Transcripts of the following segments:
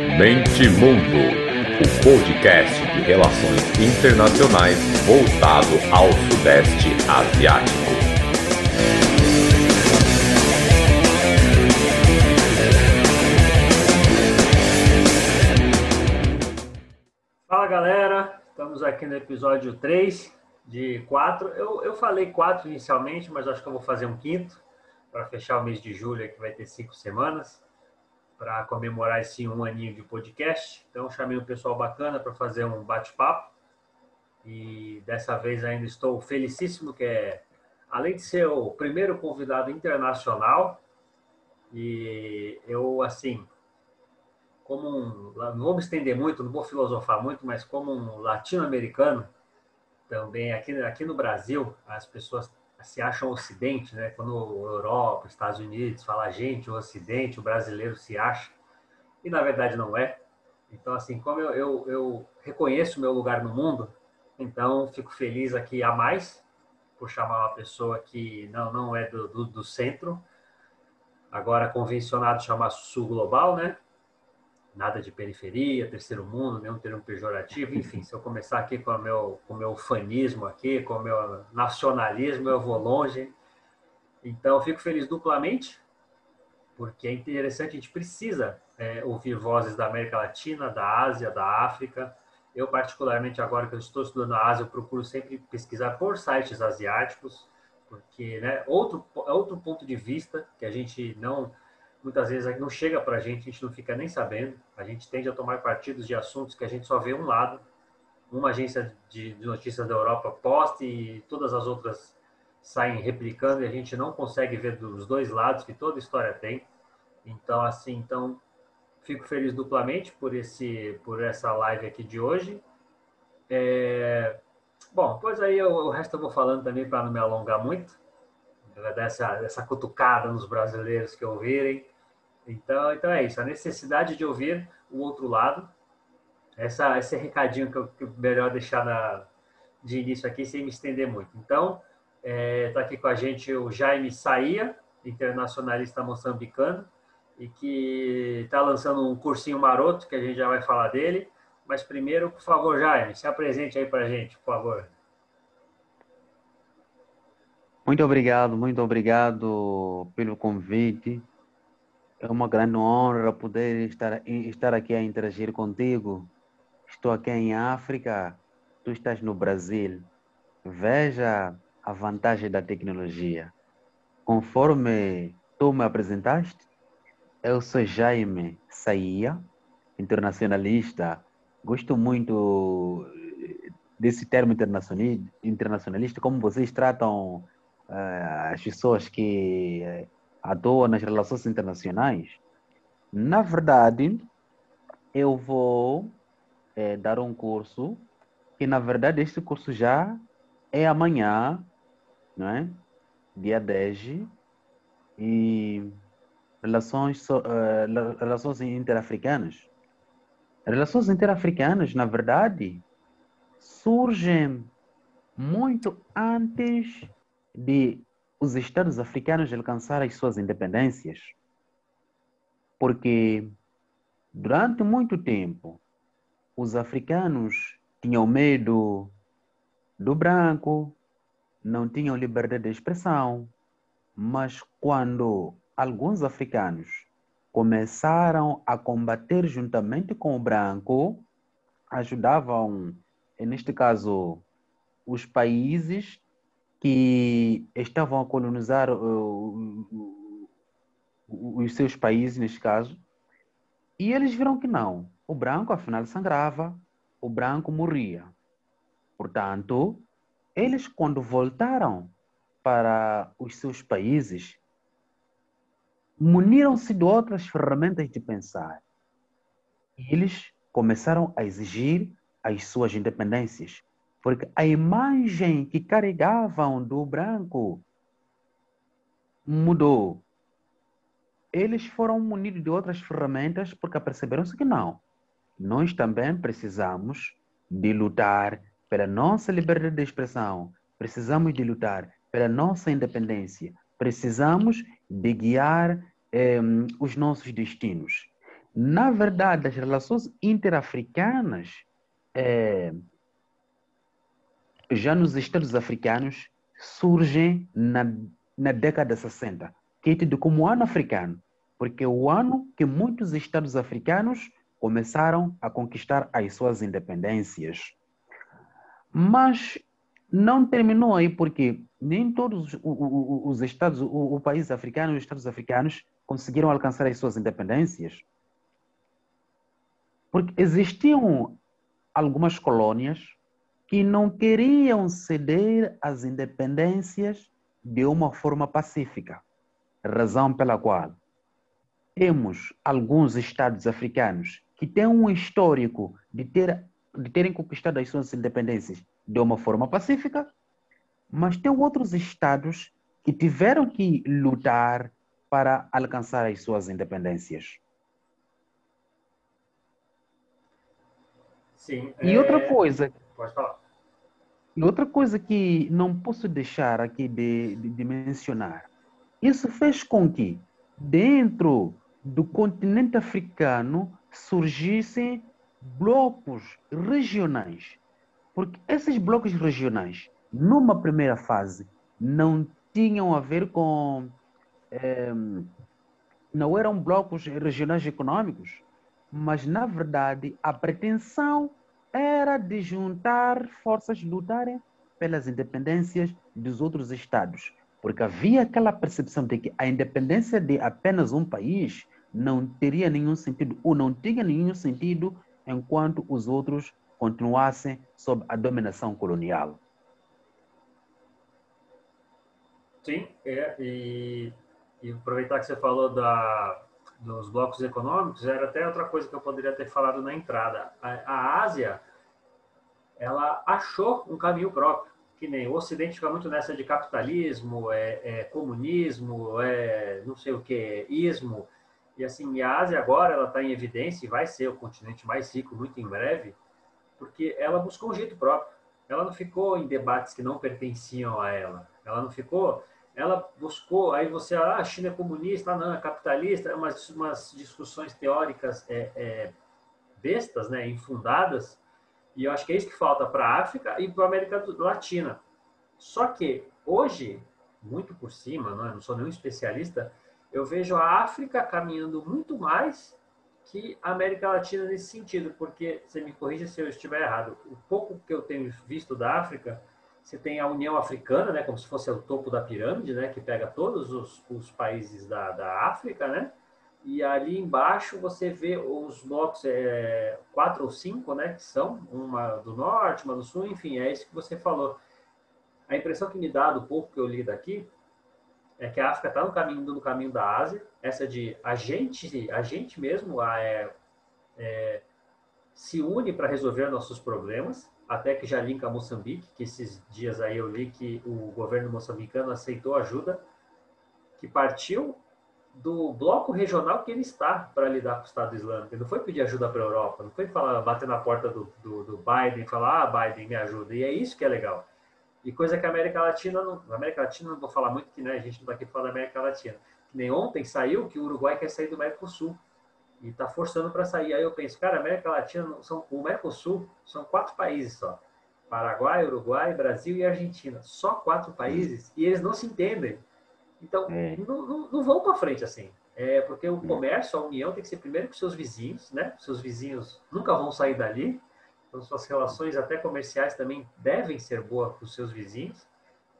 Mente Mundo, o podcast de relações internacionais voltado ao Sudeste Asiático. Fala galera, estamos aqui no episódio 3 de 4. Eu, eu falei 4 inicialmente, mas acho que eu vou fazer um quinto para fechar o mês de julho, que vai ter cinco semanas para comemorar esse um aninho de podcast. Então, chamei um pessoal bacana para fazer um bate-papo. E dessa vez ainda estou felicíssimo, que é, além de ser o primeiro convidado internacional, e eu, assim, como um, não vou me estender muito, não vou filosofar muito, mas como um latino-americano, também aqui, aqui no Brasil, as pessoas se acham Ocidente, né? Quando Europa, Estados Unidos fala a gente, o Ocidente, o brasileiro se acha, e na verdade não é. Então, assim, como eu, eu, eu reconheço o meu lugar no mundo, então fico feliz aqui a mais por chamar uma pessoa que não, não é do, do, do centro, agora convencionado chamar Sul Global, né? Nada de periferia, terceiro mundo, nenhum termo pejorativo, enfim, se eu começar aqui com o meu, com o meu fanismo aqui, com o meu nacionalismo, eu vou longe. Então, fico feliz duplamente, porque é interessante, a gente precisa é, ouvir vozes da América Latina, da Ásia, da África. Eu, particularmente, agora que eu estou estudando a Ásia, eu procuro sempre pesquisar por sites asiáticos, porque, né, outro, outro ponto de vista que a gente não muitas vezes não chega para a gente, a gente não fica nem sabendo. A gente tende a tomar partidos de assuntos que a gente só vê um lado. Uma agência de, notícias da Europa posta e todas as outras saem replicando e a gente não consegue ver dos dois lados que toda história tem. Então, assim, então fico feliz duplamente por esse por essa live aqui de hoje. É... Bom, pois aí eu, o resto eu vou falando também para não me alongar muito. Dessa, dessa cutucada nos brasileiros que ouvirem. Então, então é isso, a necessidade de ouvir o outro lado. Essa, esse recadinho que eu, que melhor deixar na, de início aqui, sem me estender muito. Então, está é, tá aqui com a gente o Jaime Saia, internacionalista moçambicano, e que está lançando um cursinho maroto, que a gente já vai falar dele. Mas primeiro, por favor, Jaime, se apresente aí para a gente, por favor. Muito obrigado, muito obrigado pelo convite. É uma grande honra poder estar, estar aqui a interagir contigo. Estou aqui em África, tu estás no Brasil. Veja a vantagem da tecnologia. Conforme tu me apresentaste, eu sou Jaime Saia, internacionalista. Gosto muito desse termo internacionalista, como vocês tratam uh, as pessoas que atuo nas relações internacionais. Na verdade, eu vou é, dar um curso que, na verdade, este curso já é amanhã, não é? dia 10, e relações, uh, relações interafricanas. Relações interafricanas, na verdade, surgem muito antes de os estados africanos alcançaram as suas independências, porque durante muito tempo os africanos tinham medo do branco, não tinham liberdade de expressão, mas quando alguns africanos começaram a combater juntamente com o branco, ajudavam, neste caso, os países que estavam a colonizar uh, os seus países, neste caso, e eles viram que não. O branco, afinal, sangrava, o branco morria. Portanto, eles, quando voltaram para os seus países, muniram-se de outras ferramentas de pensar. E eles começaram a exigir as suas independências. Porque a imagem que carregavam do branco mudou. Eles foram munidos de outras ferramentas porque perceberam-se que não. Nós também precisamos de lutar pela nossa liberdade de expressão, precisamos de lutar pela nossa independência, precisamos de guiar eh, os nossos destinos. Na verdade, as relações interafricanas, é, já nos Estados africanos, surgem na, na década de 60, que é tido como ano africano, porque é o ano que muitos Estados africanos começaram a conquistar as suas independências. Mas não terminou aí, porque nem todos os estados, o, o país africano, os estados africanos conseguiram alcançar as suas independências. Porque existiam algumas colônias que não queriam ceder as independências de uma forma pacífica, razão pela qual temos alguns estados africanos que têm um histórico de, ter, de terem conquistado as suas independências de uma forma pacífica, mas tem outros estados que tiveram que lutar para alcançar as suas independências. Sim. E é... outra coisa. Pode falar. E outra coisa que não posso deixar aqui de, de, de mencionar. Isso fez com que, dentro do continente africano, surgissem blocos regionais porque esses blocos regionais, numa primeira fase, não tinham a ver com. É, não eram blocos regionais econômicos, mas, na verdade, a pretensão era de juntar forças, lutarem pelas independências dos outros estados. Porque havia aquela percepção de que a independência de apenas um país não teria nenhum sentido, ou não tinha nenhum sentido, enquanto os outros continuassem sob a dominação colonial. Sim, é, e, e aproveitar que você falou da, dos blocos econômicos, era até outra coisa que eu poderia ter falado na entrada. A, a Ásia, ela achou um caminho próprio, que nem o Ocidente fica muito nessa de capitalismo, é, é comunismo, é não sei o que, ismo, e assim, a Ásia agora ela está em evidência e vai ser o continente mais rico muito em breve, porque ela buscou um jeito próprio. Ela não ficou em debates que não pertenciam a ela. Ela não ficou. Ela buscou. Aí você, ah, a China é comunista, não, é capitalista, umas, umas discussões teóricas é, é, bestas, né, infundadas. E eu acho que é isso que falta para a África e para a América Latina. Só que hoje, muito por cima, não, é? não sou nenhum especialista, eu vejo a África caminhando muito mais que a América Latina nesse sentido, porque, você me corrija se eu estiver errado, o pouco que eu tenho visto da África, você tem a União Africana, né, como se fosse o topo da pirâmide, né, que pega todos os, os países da, da África, né, e ali embaixo você vê os blocos, é, quatro ou cinco, né, que são, uma do norte, uma do sul, enfim, é isso que você falou. A impressão que me dá do pouco que eu li daqui é que a África está no caminho no caminho da Ásia, essa de a gente, a gente mesmo a, é, é, se une para resolver nossos problemas, até que já linka Moçambique, que esses dias aí eu li que o governo moçambicano aceitou ajuda, que partiu do bloco regional que ele está para lidar com o Estado Islâmico. Ele não foi pedir ajuda para a Europa, não foi falar, bater na porta do, do, do Biden falar, ah, Biden, me ajuda. E é isso que é legal. E coisa que a América Latina, não, na América Latina não vou falar muito, que né, a gente não está aqui falando da América Latina. Que nem ontem saiu que o Uruguai quer sair do Mercosul e está forçando para sair. Aí eu penso, cara, América Latina, são, o Mercosul são quatro países só: Paraguai, Uruguai, Brasil e Argentina. Só quatro países e eles não se entendem. Então, é. não, não, não, vão para frente assim. É porque o comércio, a união tem que ser primeiro com seus vizinhos, né? Seus vizinhos nunca vão sair dali. Então, suas relações até comerciais também devem ser boas com os seus vizinhos,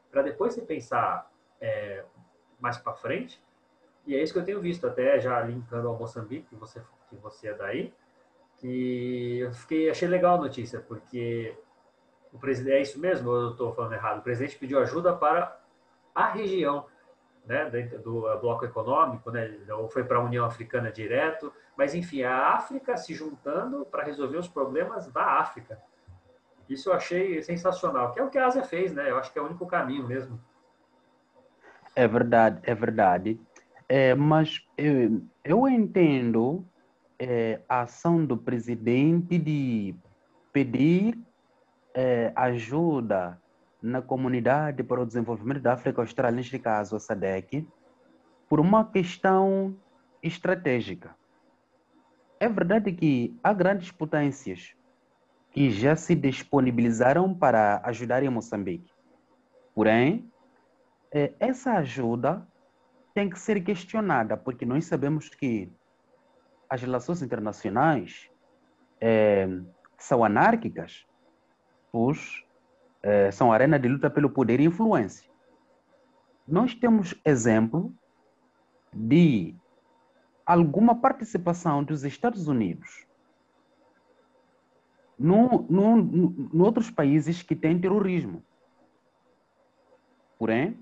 para depois você pensar é, mais para frente. E é isso que eu tenho visto, até já linkando ao Moçambique, que você, que você é daí, que eu fiquei, achei legal a notícia, porque o presidente, é isso mesmo, eu estou falando errado? O presidente pediu ajuda para a região, né, do bloco econômico, né, ou foi para a União Africana direto, mas enfim, a África se juntando para resolver os problemas da África. Isso eu achei sensacional, que é o que a Ásia fez, né? Eu acho que é o único caminho mesmo. É verdade, é verdade. É, mas eu, eu entendo é, a ação do presidente de pedir é, ajuda na comunidade para o desenvolvimento da África Austral, neste caso a SADC, por uma questão estratégica. é verdade que há grandes potências que já se disponibilizaram para ajudar em Moçambique. Porém, eh, essa ajuda tem que ser questionada, porque nós sabemos que as relações internacionais é, são anárquicas, pois é, são arena de luta pelo poder e influência. Nós temos exemplo de alguma participação dos Estados Unidos no, no, em outros países que têm terrorismo. Porém,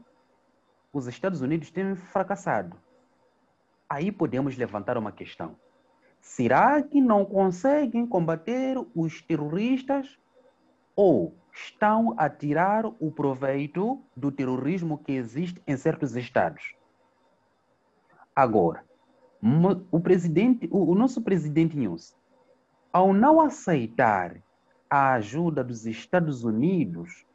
os Estados Unidos têm fracassado. Aí podemos levantar uma questão. Será que não conseguem combater os terroristas ou estão a tirar o proveito do terrorismo que existe em certos estados? Agora, o presidente, o, nosso presidente News, ao não aceitar a ajuda dos Estados Unidos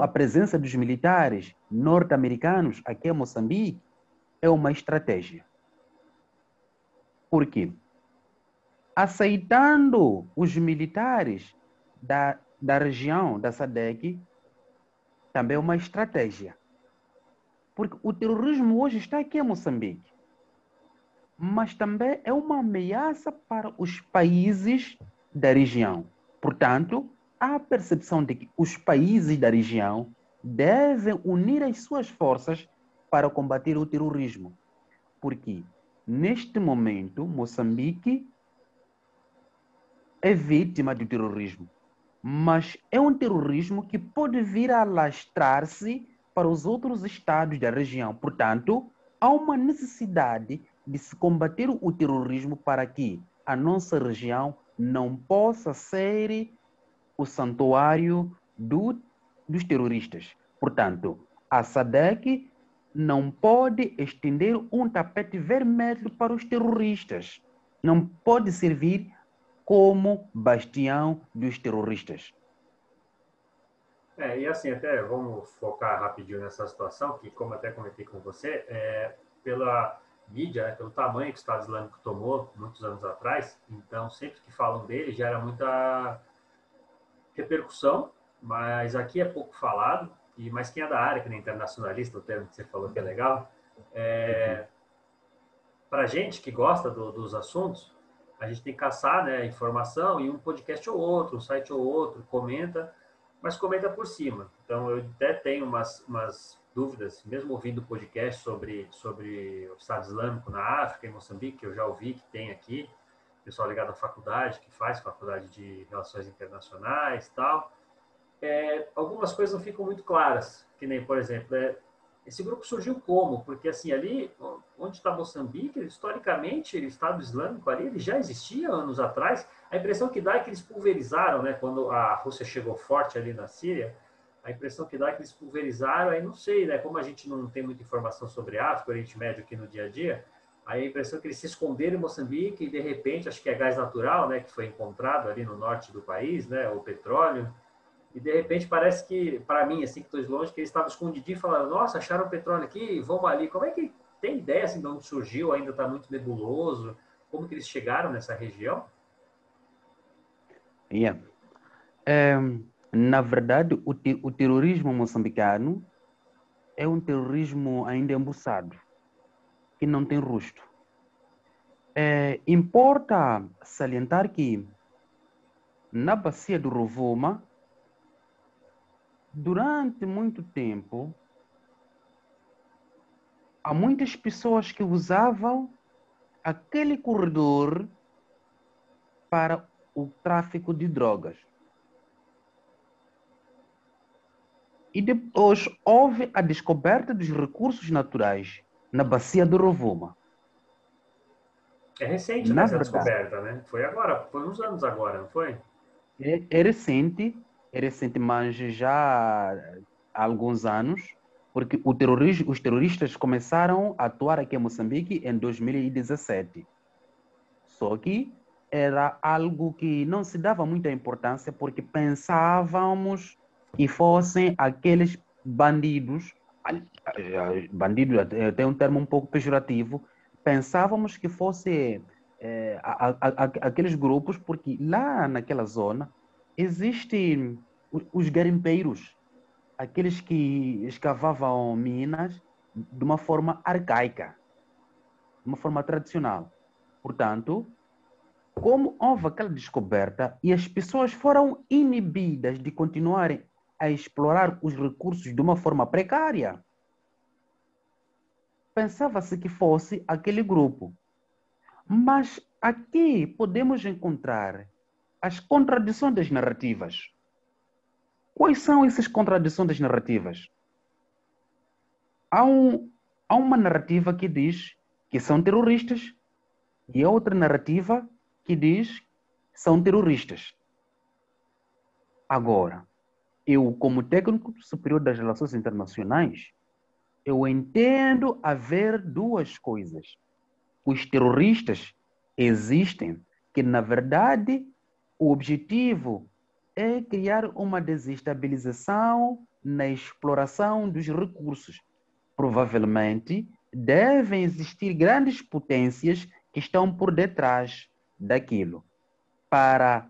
a presença dos militares norte-americanos aqui em Moçambique, é uma estratégia. Por quê? aceitando os militares da, da região da SADEC também é uma estratégia. Porque o terrorismo hoje está aqui em Moçambique, mas também é uma ameaça para os países da região. Portanto, há a percepção de que os países da região devem unir as suas forças para combater o terrorismo. Porque, neste momento, Moçambique é vítima do terrorismo, mas é um terrorismo que pode vir a alastrar-se para os outros estados da região. Portanto, há uma necessidade de se combater o terrorismo para que a nossa região não possa ser o santuário do, dos terroristas. Portanto, a SADEC não pode estender um tapete vermelho para os terroristas. Não pode servir como bastião dos terroristas. É, e assim, até vamos focar rapidinho nessa situação, que como até comentei com você, é, pela mídia, né, pelo tamanho que o Estado Islâmico tomou muitos anos atrás, então sempre que falam dele gera muita repercussão, mas aqui é pouco falado, e mas quem é da área, que nem internacionalista, o termo que você falou que é legal, é, para gente que gosta do, dos assuntos, a gente tem que caçar né, informação e um podcast ou outro, um site ou outro comenta, mas comenta por cima. Então, eu até tenho umas, umas dúvidas, mesmo ouvindo podcast sobre, sobre o Estado Islâmico na África, em Moçambique, que eu já ouvi que tem aqui, pessoal ligado à faculdade, que faz faculdade de Relações Internacionais tal. É, algumas coisas não ficam muito claras, que nem, por exemplo, é, esse grupo surgiu como? Porque assim ali, onde está Moçambique, historicamente, o Estado Islâmico ali, ele já existia anos atrás. A impressão que dá é que eles pulverizaram, né? Quando a Rússia chegou forte ali na Síria, a impressão que dá é que eles pulverizaram. Aí não sei, né? Como a gente não tem muita informação sobre África, Oriente Médio aqui no dia a dia, aí a impressão é que eles se esconderam em Moçambique e de repente, acho que é gás natural, né? Que foi encontrado ali no norte do país, né? O petróleo e de repente parece que, para mim, assim, que estou de longe, que eles estavam escondidinhos falando, nossa, acharam petróleo aqui, vamos ali. Como é que tem ideia assim, de onde surgiu? Ainda está muito nebuloso. Como que eles chegaram nessa região? Yeah. É, na verdade, o, o terrorismo moçambicano é um terrorismo ainda embuçado, que não tem rosto. É, importa salientar que na bacia do Rovuma durante muito tempo, há muitas pessoas que usavam aquele corredor para o tráfico de drogas. E depois houve a descoberta dos recursos naturais na bacia do Rovuma. É recente na essa verdade, descoberta, né? Foi agora, foi uns anos agora, não foi? É, é recente, é recente, mas já há alguns anos, porque os terroristas começaram a atuar aqui em Moçambique em 2017. Só que era algo que não se dava muita importância, porque pensávamos que fossem aqueles bandidos, bandido tem um termo um pouco pejorativo, pensávamos que fosse é, a, a, a, aqueles grupos, porque lá naquela zona existem os garimpeiros, aqueles que escavavam minas de uma forma arcaica, de uma forma tradicional. Portanto, como houve aquela descoberta e as pessoas foram inibidas de continuarem a explorar os recursos de uma forma precária, pensava-se que fosse aquele grupo. Mas aqui podemos encontrar as contradições das narrativas. Quais são essas contradições das narrativas? Há, um, há uma narrativa que diz que são terroristas e a outra narrativa que diz que são terroristas. Agora, eu, como técnico superior das relações internacionais, eu entendo haver duas coisas. Os terroristas existem, que na verdade o objetivo é criar uma desestabilização na exploração dos recursos. Provavelmente devem existir grandes potências que estão por detrás daquilo para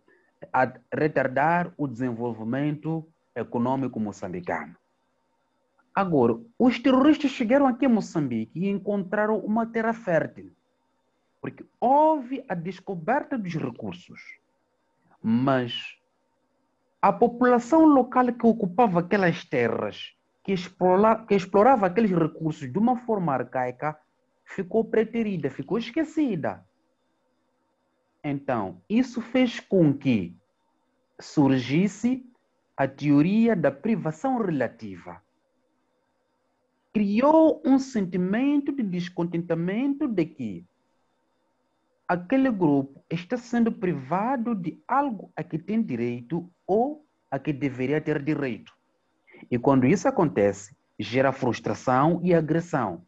retardar o desenvolvimento econômico moçambicano. Agora, os terroristas chegaram aqui a Moçambique e encontraram uma terra fértil, porque houve a descoberta dos recursos, mas a população local que ocupava aquelas terras, que, explora, que explorava aqueles recursos de uma forma arcaica, ficou preterida, ficou esquecida. Então, isso fez com que surgisse a teoria da privação relativa. Criou um sentimento de descontentamento de que aquele grupo está sendo privado de algo a que tem direito ou a que deveria ter direito. E quando isso acontece, gera frustração e agressão.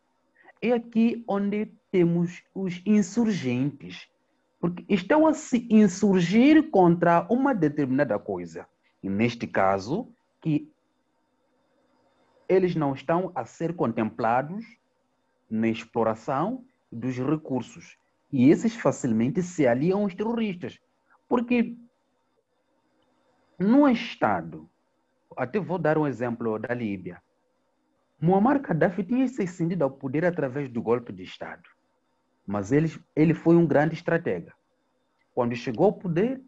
É aqui onde temos os insurgentes, porque estão a se insurgir contra uma determinada coisa. Neste caso, que eles não estão a ser contemplados na exploração dos recursos. E esses facilmente se aliam aos terroristas. Porque no Estado, até vou dar um exemplo da Líbia. Muammar Gaddafi tinha se ascendido ao poder através do golpe de Estado. Mas ele, ele foi um grande estratega. Quando chegou ao poder,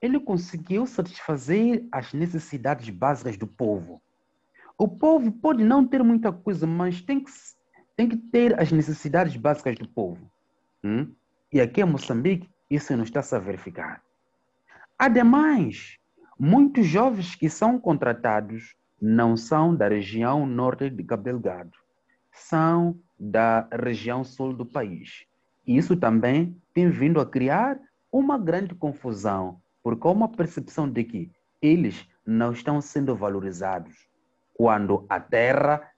ele conseguiu satisfazer as necessidades básicas do povo. O povo pode não ter muita coisa, mas tem que, tem que ter as necessidades básicas do povo. Hum? E aqui em Moçambique, isso não está a verificar. Ademais, muitos jovens que são contratados não são da região norte de Cabo Delgado, são da região sul do país. Isso também tem vindo a criar uma grande confusão, porque há uma percepção de que eles não estão sendo valorizados quando a terra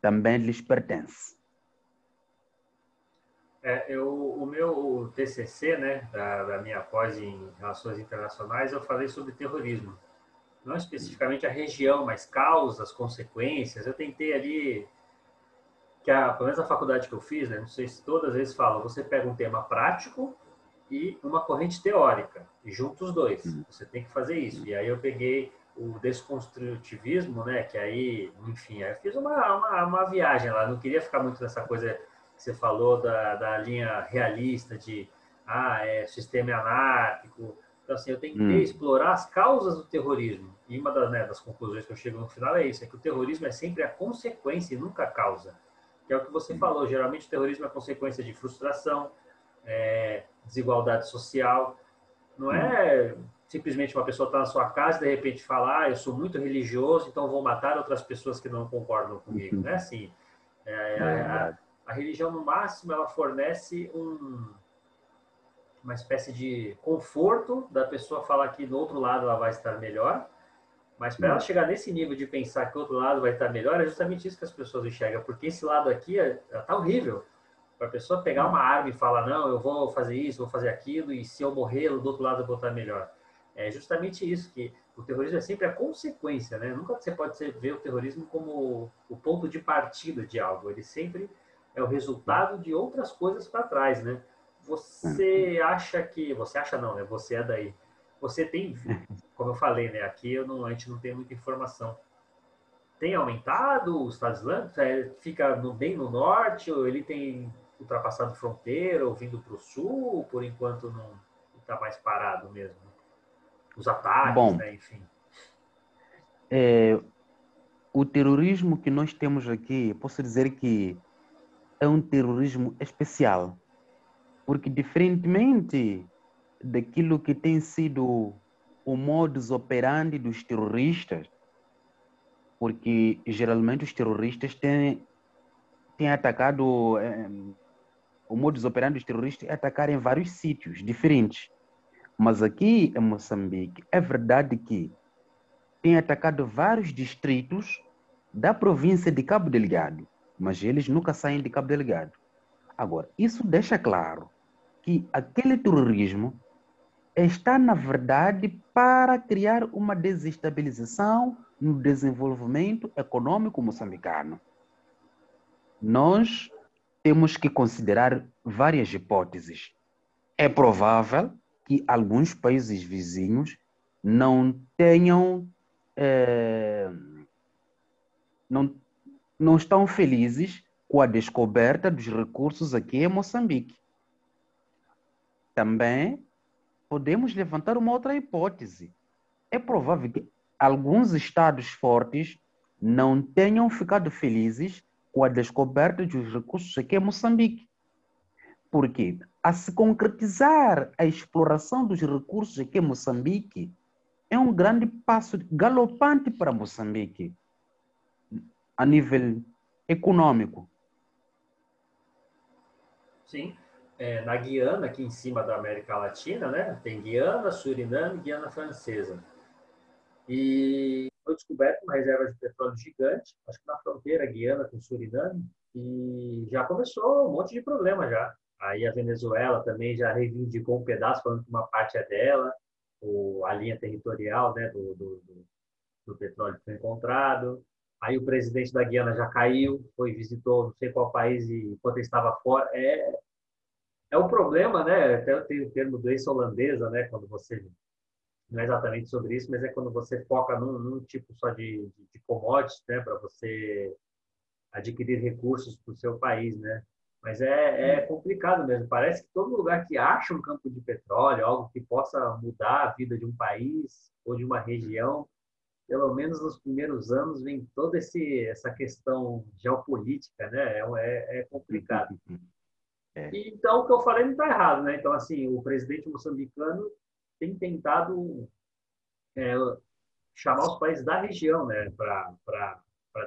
também lhes pertence. É, eu, o meu TCC, né, da, da minha pós em Relações Internacionais, eu falei sobre terrorismo não especificamente a região, mas causas, consequências. Eu tentei ali, que a, pelo menos a faculdade que eu fiz, né, não sei se todas as vezes falam, você pega um tema prático e uma corrente teórica, e junta os dois. Uhum. Você tem que fazer isso. E aí eu peguei o desconstrutivismo, né, que aí, enfim, aí eu fiz uma, uma, uma viagem lá, não queria ficar muito nessa coisa que você falou da, da linha realista de, ah, é, sistema anárquico, então, assim, eu tentei hum. explorar as causas do terrorismo. E uma das, né, das, conclusões que eu chego no final é isso: é que o terrorismo é sempre a consequência e nunca a causa. Que é o que você hum. falou. Geralmente, o terrorismo é consequência de frustração, é, desigualdade social. Não é simplesmente uma pessoa estar tá na sua casa e de repente falar: ah, eu sou muito religioso, então vou matar outras pessoas que não concordam comigo. Uhum. Não é assim. É, é a, a religião, no máximo, ela fornece um uma espécie de conforto da pessoa falar que do outro lado ela vai estar melhor. Mas para ela uhum. chegar nesse nível de pensar que o outro lado vai estar melhor, é justamente isso que as pessoas enxergam, porque esse lado aqui está horrível. Para a pessoa pegar uma arma e falar, não, eu vou fazer isso, vou fazer aquilo, e se eu morrer, do outro lado eu vou estar melhor. É justamente isso, que o terrorismo é sempre a consequência, né? Nunca você pode ver o terrorismo como o ponto de partida de algo, ele sempre é o resultado de outras coisas para trás, né? você acha que. Você acha não, né? Você é daí. Você tem, como eu falei, né? Aqui eu não, a gente não tem muita informação. Tem aumentado o Estado Islâmico? É, fica no, bem no norte? Ou ele tem ultrapassado fronteira ou vindo para o sul? Por enquanto não está mais parado mesmo. Os ataques, Bom, né? enfim. É, o terrorismo que nós temos aqui, posso dizer que é um terrorismo especial. Porque, diferentemente daquilo que tem sido o modus operandi dos terroristas, porque geralmente os terroristas têm, têm atacado, é, o modus operandi dos terroristas é atacar em vários sítios diferentes. Mas aqui em Moçambique, é verdade que tem atacado vários distritos da província de Cabo Delgado, mas eles nunca saem de Cabo Delgado. Agora, isso deixa claro que aquele terrorismo está, na verdade, para criar uma desestabilização no desenvolvimento econômico moçambicano. Nós temos que considerar várias hipóteses. É provável que alguns países vizinhos não tenham. É, não, não estão felizes com a descoberta dos recursos aqui em Moçambique. Também podemos levantar uma outra hipótese. É provável que alguns estados fortes não tenham ficado felizes com a descoberta dos recursos aqui em Moçambique. Porque, a se concretizar a exploração dos recursos aqui em Moçambique, é um grande passo galopante para Moçambique, a nível econômico. Sim é, na Guiana, aqui em cima da América Latina, né? Tem Guiana, Suriname Guiana Francesa. E foi descoberta uma reserva de petróleo gigante, acho que na fronteira Guiana com Suriname, e já começou um monte de problema já. Aí a Venezuela também já reivindicou um pedaço, falando que uma parte é dela, o, a linha territorial né, do, do, do, do petróleo que foi encontrado. Aí o presidente da Guiana já caiu, foi visitou não sei qual país e enquanto ele estava fora. É, é o problema, né? Até tem o termo doença holandesa, né? Quando você não é exatamente sobre isso, mas é quando você foca num, num tipo só de, de, commodities, né? Para você adquirir recursos para o seu país, né? Mas é, é, complicado mesmo. Parece que todo lugar que acha um campo de petróleo, algo que possa mudar a vida de um país ou de uma região, pelo menos nos primeiros anos vem toda esse, essa questão geopolítica, né? É, é, é complicado. Uhum. É. então, o que eu falei não está errado, né? Então, assim, o presidente moçambicano tem tentado é, chamar os países da região, né, para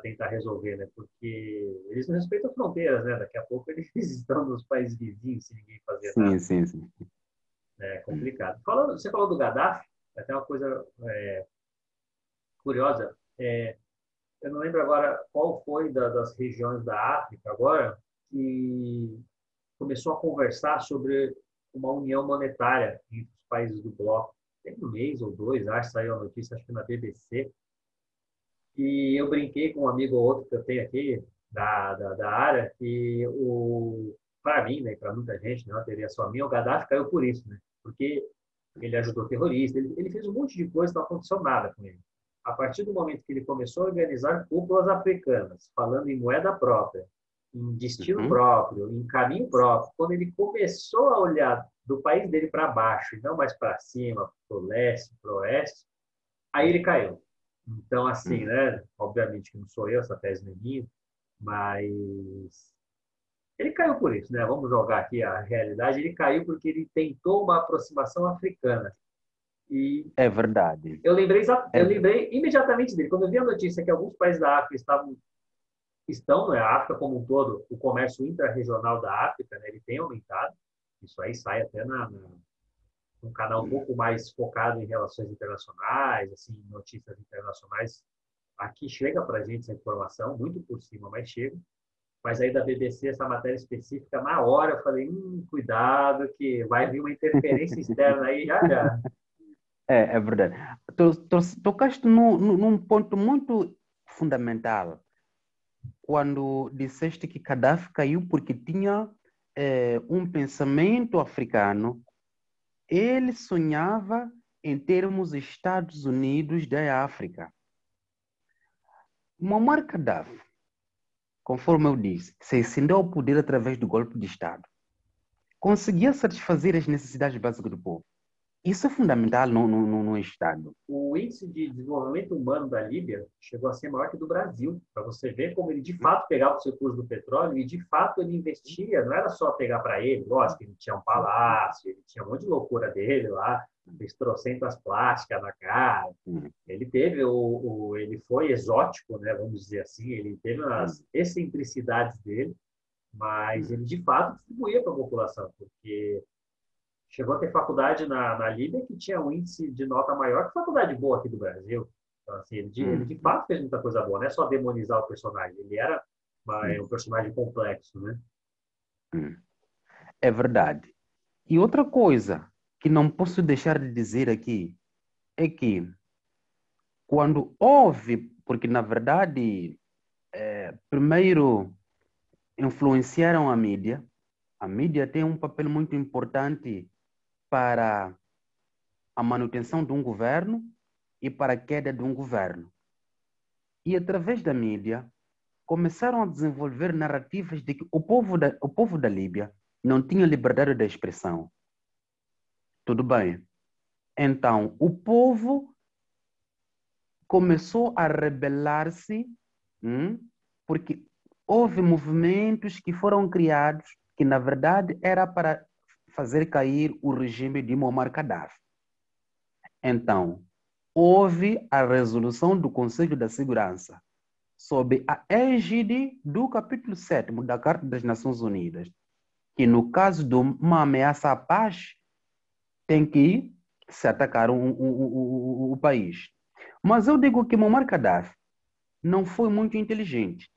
tentar resolver, né? Porque eles não respeitam fronteiras, né? Daqui a pouco eles estão nos países vizinhos sem ninguém fazer sim, nada. Sim, sim, sim. É complicado. Falando, você falou do Gaddafi, até uma coisa é, curiosa. É, eu não lembro agora qual foi da, das regiões da África agora que começou a conversar sobre uma união monetária entre países do bloco. Tem um mês ou dois, acho, saiu a notícia, acho que na BBC. E eu brinquei com um amigo ou outro que eu tenho aqui da, da, da área, que o para mim, né, para muita gente, não teria só a mim, o Gaddafi caiu por isso, né? Porque ele ajudou terroristas, ele, ele fez um monte de coisa, não aconteceu nada com ele. A partir do momento que ele começou a organizar cúpulas africanas, falando em moeda própria, em destino uhum. próprio, em caminho próprio, quando ele começou a olhar do país dele para baixo e não mais para cima, para o leste, para o oeste, aí ele caiu. Então, assim, uhum. né? Obviamente que não sou eu, essa tese não é minha, mas ele caiu por isso, né? Vamos jogar aqui a realidade. Ele caiu porque ele tentou uma aproximação africana. E é verdade. Eu lembrei, é. eu lembrei imediatamente dele. Quando eu vi a notícia que alguns países da África estavam estão, né, a África como um todo, o comércio intra-regional da África, né, ele tem aumentado. Isso aí sai até na, na um canal um pouco mais focado em relações internacionais, assim, notícias internacionais. Aqui chega para gente essa informação, muito por cima, mas chega. Mas aí da BBC, essa matéria específica, na hora eu falei, hum, cuidado que vai vir uma interferência externa aí já já. É, é verdade. Tocaste num, num ponto muito fundamental quando disseste que Gaddafi caiu porque tinha é, um pensamento africano, ele sonhava em termos Estados Unidos da África. Muammar Gaddafi, conforme eu disse, se ascendeu ao poder através do golpe de Estado. Conseguia satisfazer as necessidades básicas do povo. Isso é fundamental no, no, no, Estado. O índice de desenvolvimento humano da Líbia chegou a ser maior que do Brasil, para você ver como ele de fato pegava os recursos do petróleo e de fato ele investia, não era só pegar para ele, lógico, ele tinha um palácio, ele tinha um monte de loucura dele lá, fez trocentas plásticas na cara. Ele teve o, o, ele foi exótico, né, vamos dizer assim, ele teve as excentricidades dele, mas ele de fato distribuía para a população, porque chegou a ter faculdade na, na Líbia que tinha um índice de nota maior que faculdade boa aqui do Brasil. Então, assim, ele, de, hum. ele de fato fez muita coisa boa, não é só demonizar o personagem, ele era uma, hum. um personagem complexo, né? Hum. É verdade. E outra coisa que não posso deixar de dizer aqui é que quando houve, porque na verdade, é, primeiro influenciaram a mídia, a mídia tem um papel muito importante para a manutenção de um governo e para a queda de um governo. E através da mídia, começaram a desenvolver narrativas de que o povo da, o povo da Líbia não tinha liberdade de expressão. Tudo bem. Então, o povo começou a rebelar-se hum, porque houve movimentos que foram criados que, na verdade, era para fazer cair o regime de Muammar Gaddafi. Então, houve a resolução do Conselho da Segurança sob a égide do capítulo 7 da Carta das Nações Unidas, que no caso de uma ameaça à paz, tem que se atacar o, país. Mas eu digo que Muammar Gaddafi não foi muito inteligente,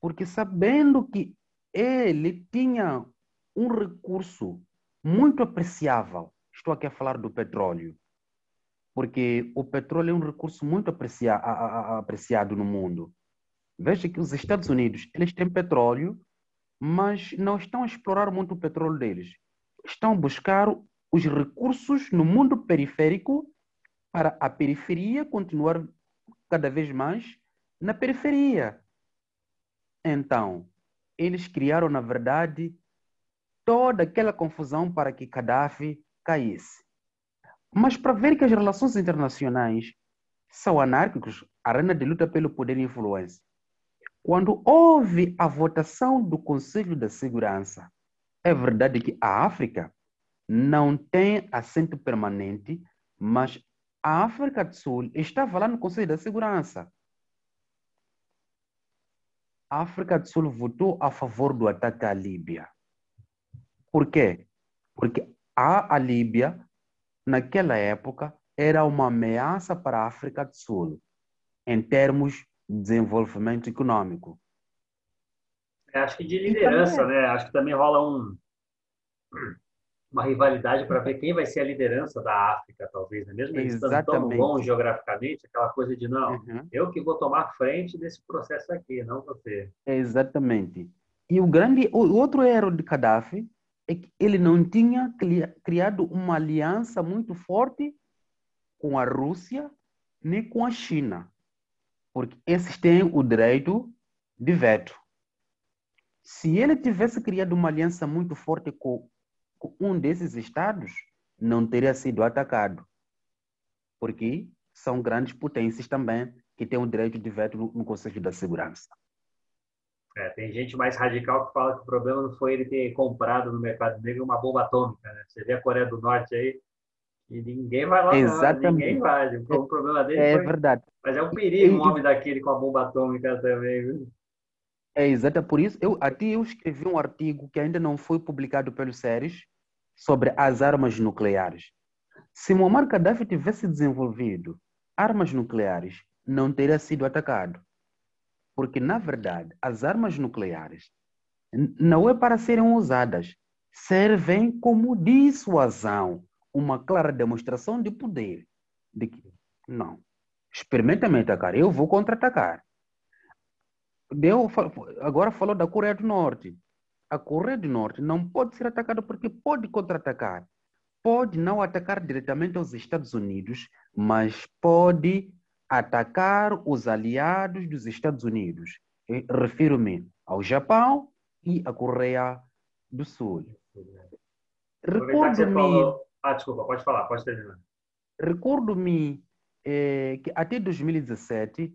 porque sabendo que ele tinha um recurso muito apreciável. Estou aqui a falar do petróleo, porque o petróleo é um recurso muito aprecia apreciado no mundo. Veja que os Estados Unidos eles têm petróleo, mas não estão a explorar muito o petróleo deles. Estão a buscar os recursos no mundo periférico para a periferia continuar cada vez mais na periferia. Então, eles criaram, na verdade, toda aquela confusão para que Gaddafi caísse. Mas para ver que as relações internacionais são anárquicas, arena de luta pelo poder e influência. Quando houve a votação do Conselho da Segurança, é verdade que a África não tem assento permanente, mas a África do Sul estava lá no Conselho da Segurança. A África do Sul votou a favor do ataque à Líbia. Por quê? Porque a, a Líbia, naquela época, era uma ameaça para a África do Sul, em termos de desenvolvimento econômico. É, acho que de liderança, também... né? Acho que também rola um, uma rivalidade para ver quem vai ser a liderança da África, talvez, né? mesmo eles estando tão longe geograficamente, aquela coisa de não, uhum. eu que vou tomar frente desse processo aqui, não você. Exatamente. E o grande, o outro erro de Gaddafi é que ele não tinha criado uma aliança muito forte com a Rússia nem com a China, porque esses têm o direito de veto. Se ele tivesse criado uma aliança muito forte com um desses estados não teria sido atacado, porque são grandes potências também que têm o direito de veto no Conselho da Segurança. É, tem gente mais radical que fala que o problema não foi ele ter comprado no mercado negro uma bomba atômica. Né? Você vê a Coreia do Norte aí, e ninguém vai lá, Exatamente. Não, ninguém vai. O problema dele é foi... verdade. Mas é um perigo um homem daquele com a bomba atômica também, viu? É exato, por isso eu até eu escrevi um artigo que ainda não foi publicado pelos séries sobre as armas nucleares. Se Muammar Gaddafi tivesse desenvolvido armas nucleares, não teria sido atacado. Porque, na verdade, as armas nucleares não é para serem usadas, servem como dissuasão, uma clara demonstração de poder. De que, não, experimenta me atacar, eu vou contra-atacar. Deu, agora falou da Coreia do Norte. a Coreia do Norte não pode ser atacada porque pode contra-atacar. Pode não atacar diretamente aos Estados Unidos, mas pode atacar os aliados dos Estados Unidos. Refiro-me ao Japão e à Coreia do Sul. Recordo-me. Ah, desculpa, pode falar, pode terminar. Recordo-me eh, que até 2017,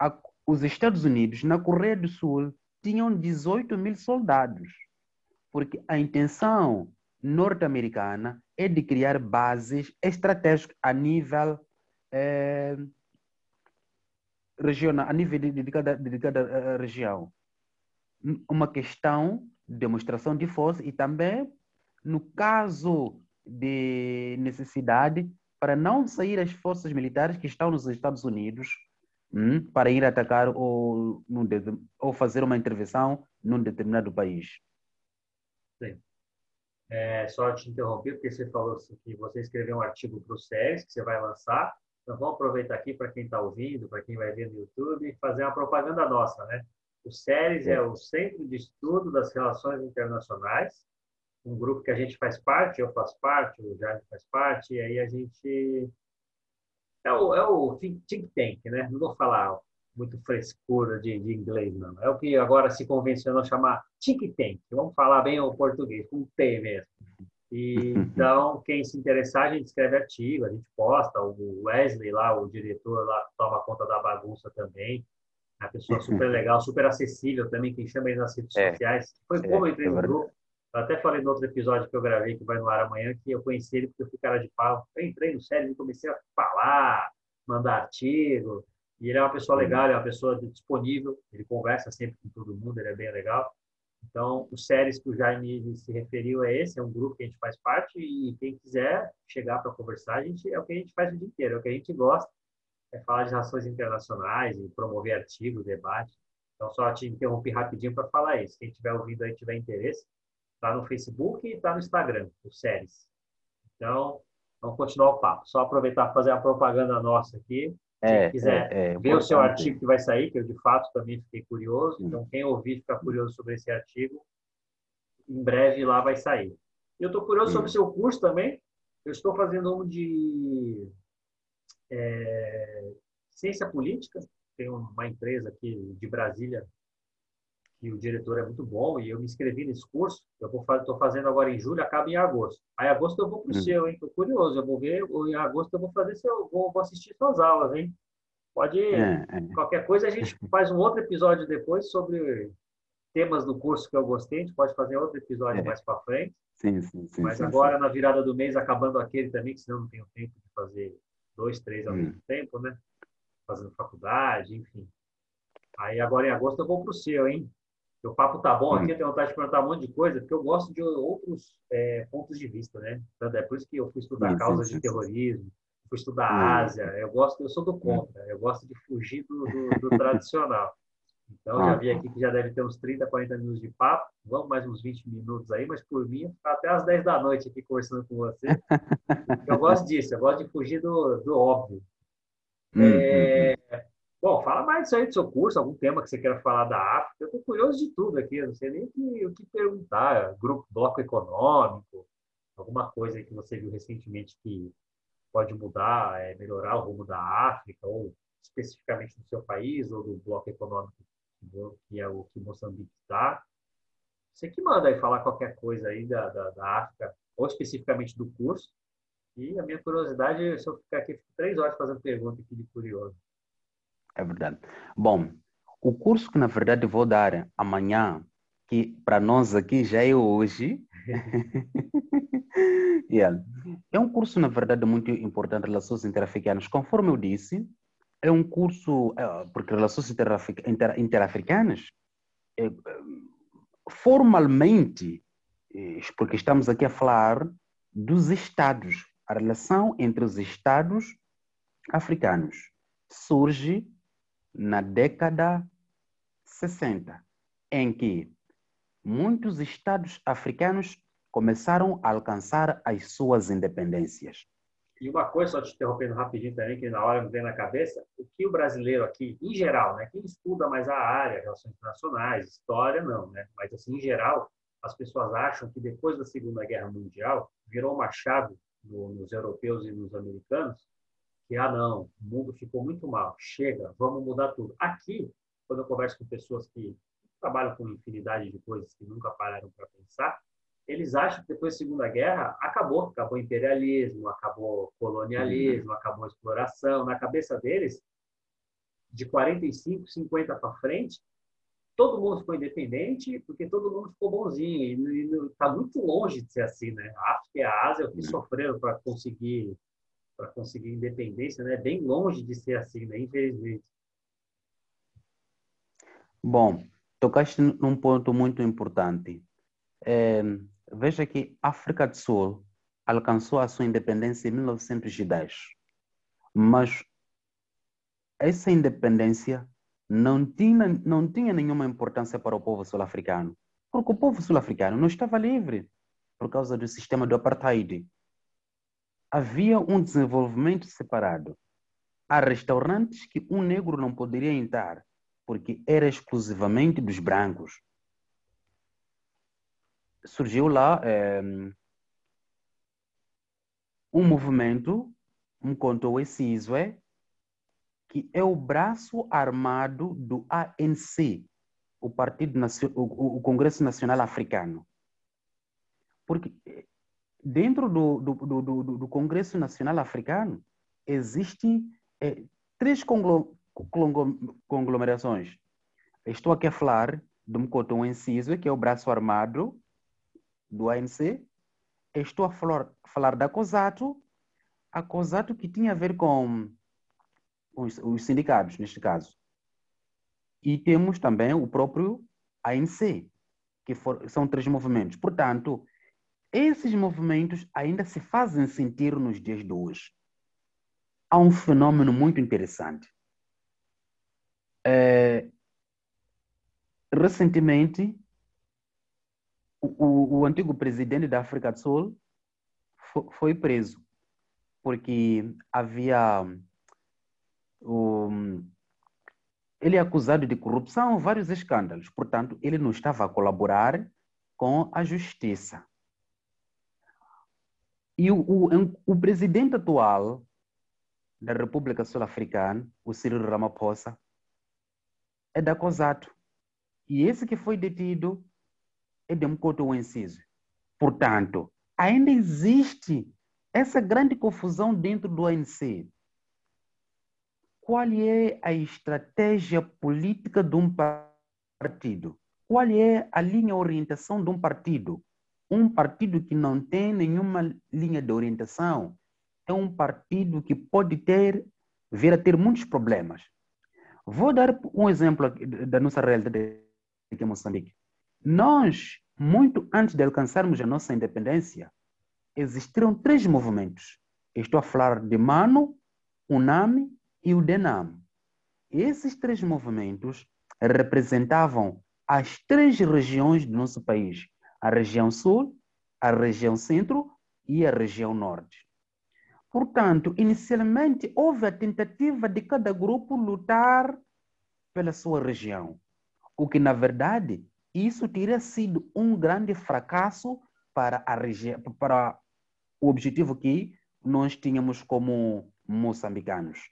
a, os Estados Unidos, na Coreia do Sul, tinham 18 mil soldados, porque a intenção norte-americana é de criar bases estratégicas a nível é, regional, a nível de, de, cada, de cada uh, região. Uma questão de demonstração de força e também, no caso de necessidade, para não sair as forças militares que estão nos Estados Unidos hum, para ir atacar ou, ou fazer uma intervenção num determinado país. Sim. É, só te interromper, porque você falou assim, que você escreveu um artigo para o SERES, que você vai lançar. Então, vamos aproveitar aqui para quem está ouvindo, para quem vai ver no YouTube, fazer uma propaganda nossa, né? O SERES é o Centro de Estudo das Relações Internacionais, um grupo que a gente faz parte, eu faço parte, o Jaime faz parte, e aí a gente é o, é o think, tank, né? Não vou falar muito frescura de, de, inglês, não. É o que agora se convencionou chamar think tank. Vamos falar bem o português, com T mesmo. E, então, quem se interessar, a gente escreve artigo, a gente posta. O Wesley lá, o diretor lá, toma conta da bagunça também. É uma pessoa super legal, super acessível também, quem chama ele nas redes é. sociais. Foi como é, eu entrei no grupo. Eu até falei no outro episódio que eu gravei, que vai no ar amanhã, que eu conheci ele porque eu fui cara de pau. Eu entrei no sério e comecei a falar, mandar artigo. E ele é uma pessoa uhum. legal, é uma pessoa disponível, ele conversa sempre com todo mundo, ele é bem legal. Então, o séries que o Jaime se referiu é esse, é um grupo que a gente faz parte e quem quiser chegar para conversar, a gente, é o que a gente faz o dia inteiro, é o que a gente gosta, é falar de relações internacionais e promover artigos, debate. Então, só te interrompi rapidinho para falar isso. Quem estiver ouvindo aí tiver interesse, Está no Facebook e está no Instagram, o Séries. Então, vamos continuar o papo. Só aproveitar para fazer a propaganda nossa aqui. É, quem quiser é, é, ver o seu artigo que vai sair, que eu de fato também fiquei curioso. Então, quem ouvir ficar curioso sobre esse artigo, em breve lá vai sair. Eu estou curioso sobre o seu curso também. Eu estou fazendo um de é, ciência política. Tem uma empresa aqui de Brasília que o diretor é muito bom e eu me inscrevi nesse curso. Eu estou fazendo agora em julho, acaba em agosto. Aí agosto eu vou para o hum. seu, hein? Estou curioso, eu vou ver. Em agosto eu vou fazer seu, vou, vou assistir suas aulas, hein? Pode é, é. qualquer coisa a gente faz um outro episódio depois sobre temas do curso que eu gostei. A gente pode fazer outro episódio é. mais para frente. Sim, sim, sim. Mas sim, agora sim. na virada do mês acabando aquele também, que senão não tenho tempo de fazer dois, três ao hum. mesmo tempo, né? Fazendo faculdade, enfim. Aí agora em agosto eu vou para o seu, hein? O papo tá bom aqui, hum. eu tenho vontade de perguntar um monte de coisa, porque eu gosto de outros é, pontos de vista, né? É por isso que eu fui estudar sim, causas sim, de terrorismo, fui estudar a Ásia, eu gosto, eu sou do contra, eu gosto de fugir do, do, do tradicional. Então, já vi aqui que já deve ter uns 30, 40 minutos de papo, vamos mais uns 20 minutos aí, mas por mim, ficar até às 10 da noite aqui conversando com você. Eu gosto disso, eu gosto de fugir do, do óbvio. Hum, é, hum, Bom, fala mais disso aí do seu curso, algum tema que você queira falar da África. Eu estou curioso de tudo aqui, não sei nem o que, o que perguntar. Grupo, bloco econômico, alguma coisa que você viu recentemente que pode mudar, é, melhorar o rumo da África, ou especificamente do seu país, ou do bloco econômico que é o que Moçambique está. Você que manda aí falar qualquer coisa aí da, da, da África, ou especificamente do curso. E a minha curiosidade, se eu ficar aqui, três horas fazendo pergunta aqui de curioso. É verdade. Bom, o curso que na verdade vou dar amanhã, que para nós aqui já é hoje, yeah. é um curso na verdade muito importante relações interafricanas. Conforme eu disse, é um curso é, porque relações interafricanas é, formalmente, é, porque estamos aqui a falar dos estados, a relação entre os estados africanos surge na década 60, em que muitos estados africanos começaram a alcançar as suas independências. E uma coisa, só te interrompendo rapidinho também, que na hora me vem na cabeça, o que o brasileiro aqui, em geral, né, quem estuda mais a área, relações internacionais, história, não, né? Mas, assim, em geral, as pessoas acham que depois da Segunda Guerra Mundial virou uma chave no, nos europeus e nos americanos que, ah, não, o mundo ficou muito mal, chega, vamos mudar tudo. Aqui, quando eu converso com pessoas que trabalham com infinidade de coisas que nunca pararam para pensar, eles acham que depois da Segunda Guerra acabou, acabou o imperialismo, acabou o colonialismo, acabou a exploração. Na cabeça deles, de 45, 50 para frente, todo mundo ficou independente porque todo mundo ficou bonzinho. E está muito longe de ser assim, né? A África e a Ásia, o que uhum. sofreram para conseguir para conseguir independência, né? Bem longe de ser assim, né? Infelizmente. Bom, tocaste num ponto muito importante. É, Veja que a África do Sul alcançou a sua independência em 1910, mas essa independência não tinha, não tinha nenhuma importância para o povo sul-africano, porque o povo sul-africano não estava livre por causa do sistema do apartheid. Havia um desenvolvimento separado. Há restaurantes que um negro não poderia entrar, porque era exclusivamente dos brancos surgiu lá é, um movimento, um contou esse é que é o braço armado do ANC, o Partido o, o Congresso Nacional Africano. Porque eh, dentro do, do, do, do Congresso Nacional Africano existem é, três conglomerações. Estou aqui a falar do Mkoto Inciso, que é o braço armado do ANC. Estou a falar, falar da COSATO, a COSATO que tinha a ver com os, os sindicatos, neste caso. E temos também o próprio ANC, que for, são três movimentos. Portanto, esses movimentos ainda se fazem sentir nos dias de hoje. Há um fenômeno muito interessante. É, recentemente, o, o antigo presidente da África do Sul foi preso porque havia um, ele é acusado de corrupção, vários escândalos. Portanto, ele não estava a colaborar com a justiça. E o, o, o presidente atual da República Sul-Africana, o Cyril Ramaphosa, é da COSATO. E esse que foi detido é demcoto o inciso. Portanto, ainda existe essa grande confusão dentro do ANC. Qual é a estratégia política de um partido? Qual é a linha de orientação de um partido? Um partido que não tem nenhuma linha de orientação é um partido que pode ter, vir a ter muitos problemas. Vou dar um exemplo da nossa realidade aqui em Moçambique. Nós, muito antes de alcançarmos a nossa independência, existiram três movimentos. Estou a falar de MANO, UNAMI e o DENAM. Esses três movimentos representavam as três regiões do nosso país: a região sul, a região centro e a região norte. Portanto, inicialmente houve a tentativa de cada grupo lutar pela sua região, o que na verdade isso teria sido um grande fracasso para, a região, para o objetivo que nós tínhamos como moçambicanos.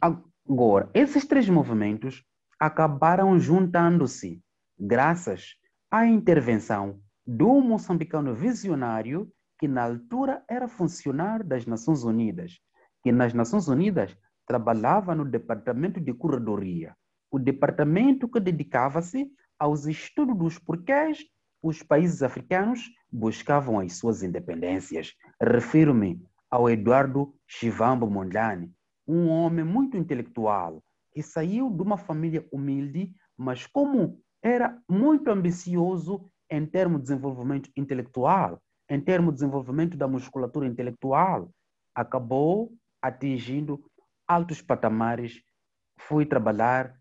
Agora, esses três movimentos acabaram juntando-se graças à intervenção do moçambicano visionário que na altura era funcionário das Nações Unidas, que nas Nações Unidas trabalhava no departamento de curadoria o departamento que dedicava-se aos estudos dos porquês os países africanos buscavam as suas independências. Refiro-me ao Eduardo Chivambo Mondlane, um homem muito intelectual que saiu de uma família humilde, mas como era muito ambicioso em termos de desenvolvimento intelectual, em termos de desenvolvimento da musculatura intelectual, acabou atingindo altos patamares, foi trabalhar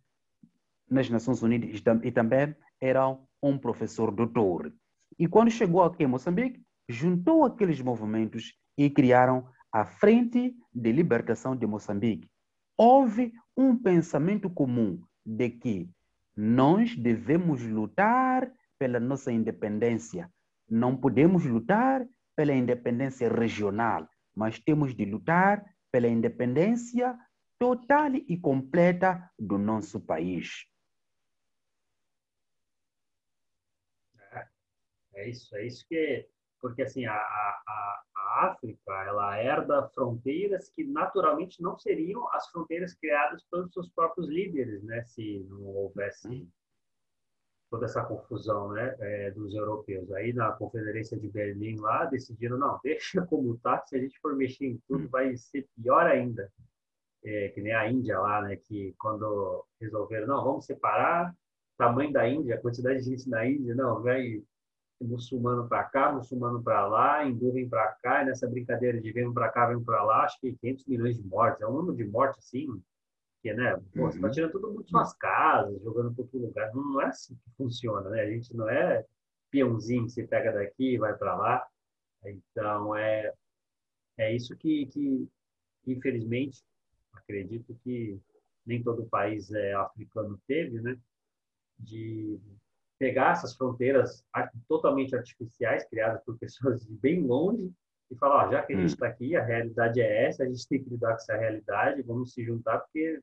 nas Nações Unidas e também era um professor doutor. E quando chegou aqui em Moçambique, juntou aqueles movimentos e criaram a Frente de Libertação de Moçambique. Houve um pensamento comum de que nós devemos lutar pela nossa independência. Não podemos lutar pela independência regional, mas temos de lutar pela independência total e completa do nosso país. É, é isso, é isso que porque assim a, a, a, África ela herda fronteiras que naturalmente não seriam as fronteiras criadas pelos seus próprios líderes, né? Se não houvesse uhum. toda essa confusão, né, é, dos europeus. Aí na Conferência de Berlim lá decidiram não, deixa como tá, se a gente for mexer em tudo vai ser pior ainda. É, que nem a Índia lá, né, que quando resolveram não, vamos separar tamanho da Índia, quantidade de gente na Índia, não, vai muçulmano para cá, muçulmano para lá, hindu vem para cá, e nessa brincadeira de vem para cá, vem para lá, acho que 500 milhões de mortes. É um número de mortes assim, que, né? Pô, uhum. Você está tirando todo mundo de suas casas, jogando para outro lugar. Não, não, é assim que funciona, né? A gente não é peãozinho que você pega daqui e vai para lá. Então, é, é isso que, que, infelizmente, acredito que nem todo país é, africano teve, né? De pegar essas fronteiras totalmente artificiais, criadas por pessoas de bem longe, e falar, ó, já que a gente está hum. aqui, a realidade é essa, a gente tem que lidar com essa realidade, vamos se juntar, porque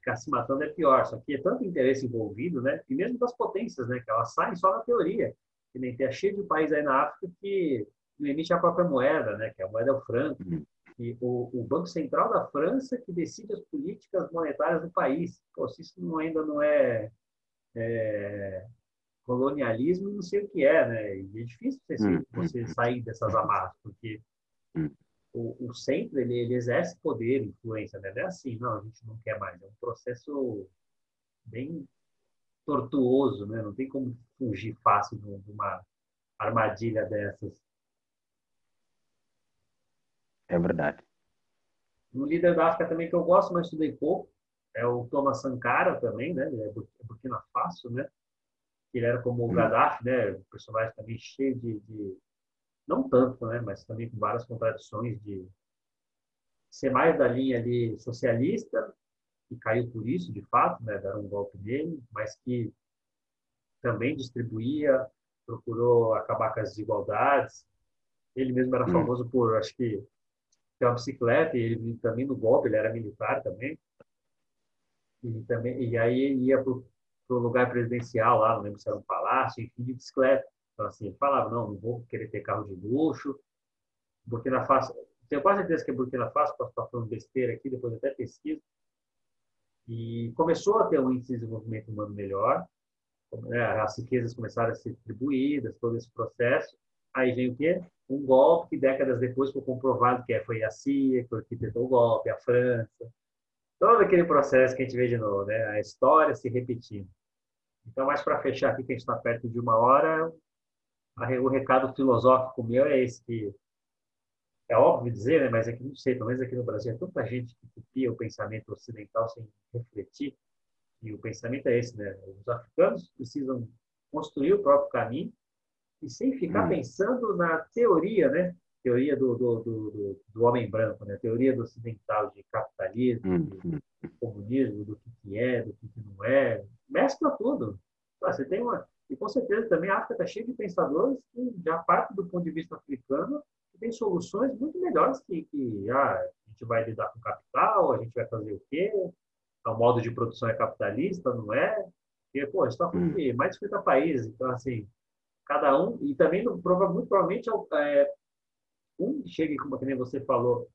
ficar se matando é pior. Só que é tanto interesse envolvido, né? E mesmo das potências, né? Que elas saem só na teoria. Que nem tem cheio de países aí na África que não emite a própria moeda, né? Que a moeda é o franco. Hum. E o, o, Banco Central da França que decide as políticas monetárias do país. Pô, se isso não, ainda não é, é colonialismo não sei o que é, né? E é difícil você, hum, você hum, sair dessas amarras, porque hum. o, o, centro ele, ele exerce poder, influência, né? Não é assim, não, a gente não quer mais. É um processo bem tortuoso, né? Não tem como fugir fácil de uma armadilha dessas. É verdade. Um líder da África também que eu gosto, mas estudei pouco, é o Thomas Sankara também, né? É, é Burkina Faso, né? Ele era como o hum. Gaddafi, né? Um personagem também cheio de, de, não tanto, né? Mas também com várias contradições de ser mais da linha ali socialista e caiu por isso, de fato, né? Deram um golpe nele, mas que também distribuía, procurou acabar com as desigualdades. Ele mesmo era hum. famoso por, acho que, ter uma bicicleta e ele também no golpe, ele era militar também. E também e aí ia pro para o lugar presidencial lá, não lembro se era um palácio, enfim, de bicicleta. Então, assim, ele falava, não, não vou querer ter carro de luxo. Burkina Faso, tenho quase certeza que é Burkina Faso, posso estar falando besteira aqui, depois até pesquiso. E começou a ter um índice de desenvolvimento humano melhor, né? as riquezas começaram a ser distribuídas, todo esse processo. Aí vem o quê? Um golpe que décadas depois foi comprovado que é, foi a CIA que arquitetou o golpe, a França. Todo aquele processo que a gente vê de novo, né? a história se repetindo. Então, mais para fechar aqui, que a gente está perto de uma hora, o recado filosófico meu é esse, que é óbvio dizer, né, mas é que não sei, pelo menos aqui no Brasil, é tanta gente que copia o pensamento ocidental sem refletir, e o pensamento é esse, né? Os africanos precisam construir o próprio caminho e sem ficar hum. pensando na teoria, né? Teoria do, do, do, do, homem branco, né? Teoria do ocidental de capitalismo, hum. de comunismo, do que, que é, do que, que não é, mescla tudo. Você tem uma e com certeza também a África está cheia de pensadores que já partem do ponto de vista africano que tem soluções muito melhores que, que ah, a gente vai lidar com capital, a gente vai fazer o quê? O modo de produção é capitalista, não é? Porque, pô, está falando mais de 50 países, então, assim, cada um, e também, muito provavelmente, é, um chega, como que nem você falou,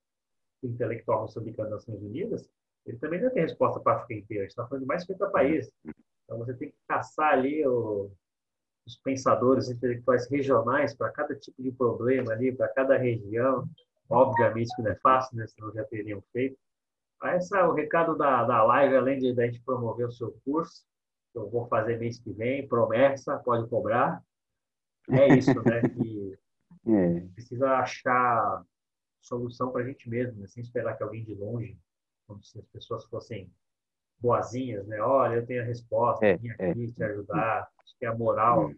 intelectual moçambicano das Nações Unidas, ele também não tem resposta para a África inteira. A gente está falando de mais de 50 países. Então, você tem que caçar ali o, os pensadores intelectuais regionais para cada tipo de problema ali, para cada região. Obviamente que não é fácil, né? senão já teriam feito. Esse é o recado da, da live, além de a gente promover o seu curso, que eu vou fazer mês que vem, promessa, pode cobrar. É isso, né? Que é. precisa achar solução para a gente mesmo, né? sem esperar que alguém de longe, como se as pessoas fossem boazinhas, né? Olha, eu tenho a resposta, é, vim aqui é. te ajudar. Acho que a moral, hum.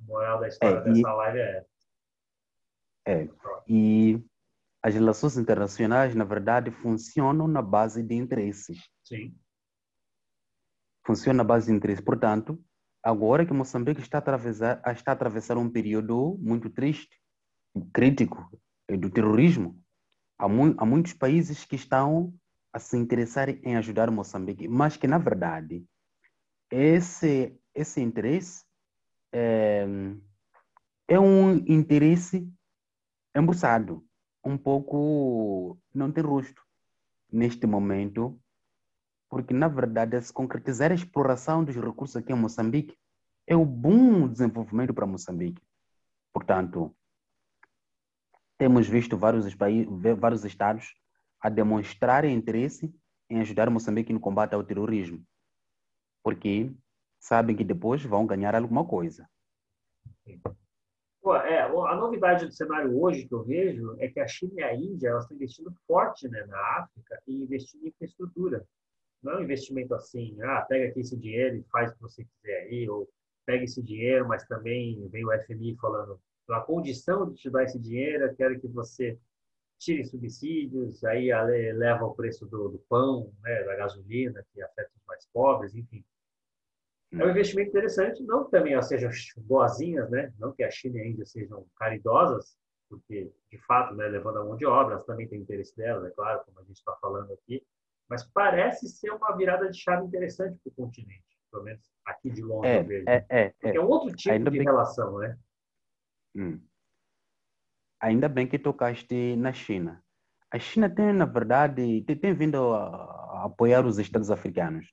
a moral da história é, dessa live é essa. É. E as relações internacionais, na verdade, funcionam na base de interesses. Sim. Funciona na base de interesses. Portanto, agora que Moçambique está a atravessar, está a atravessar um período muito triste, crítico, do terrorismo, há, mu há muitos países que estão a se interessarem em ajudar Moçambique, mas que, na verdade, esse, esse interesse é, é um interesse embuçado, um pouco não tem rosto neste momento, porque, na verdade, se concretizar a exploração dos recursos aqui em Moçambique é um bom desenvolvimento para Moçambique. Portanto, temos visto vários, vários estados a demonstrar interesse em ajudar Moçambique no combate ao terrorismo, porque sabem que depois vão ganhar alguma coisa. É, a novidade do cenário hoje que eu vejo é que a China e a Índia elas estão investindo forte né, na África e investindo em infraestrutura. Não é um investimento assim, ah, pega aqui esse dinheiro e faz o que você quiser aí, ou pega esse dinheiro, mas também vem o FMI falando, a condição de te dar esse dinheiro, eu quero que você tire subsídios, aí leva o preço do, do pão, né, da gasolina, que afeta os mais pobres, enfim. É um investimento interessante, não que também elas sejam boazinhas, né? não que a China e a Índia sejam caridosas, porque, de fato, né, levando a mão de obra, elas também têm interesse delas, é claro, como a gente está falando aqui, mas parece ser uma virada de chave interessante para o continente, pelo menos aqui de longe é, eu vejo. É, é, é. é um outro tipo Ainda de bem... relação, né? Hum. Ainda bem que tocaste na China. A China tem, na verdade, tem, tem vindo a, a apoiar os Estados africanos.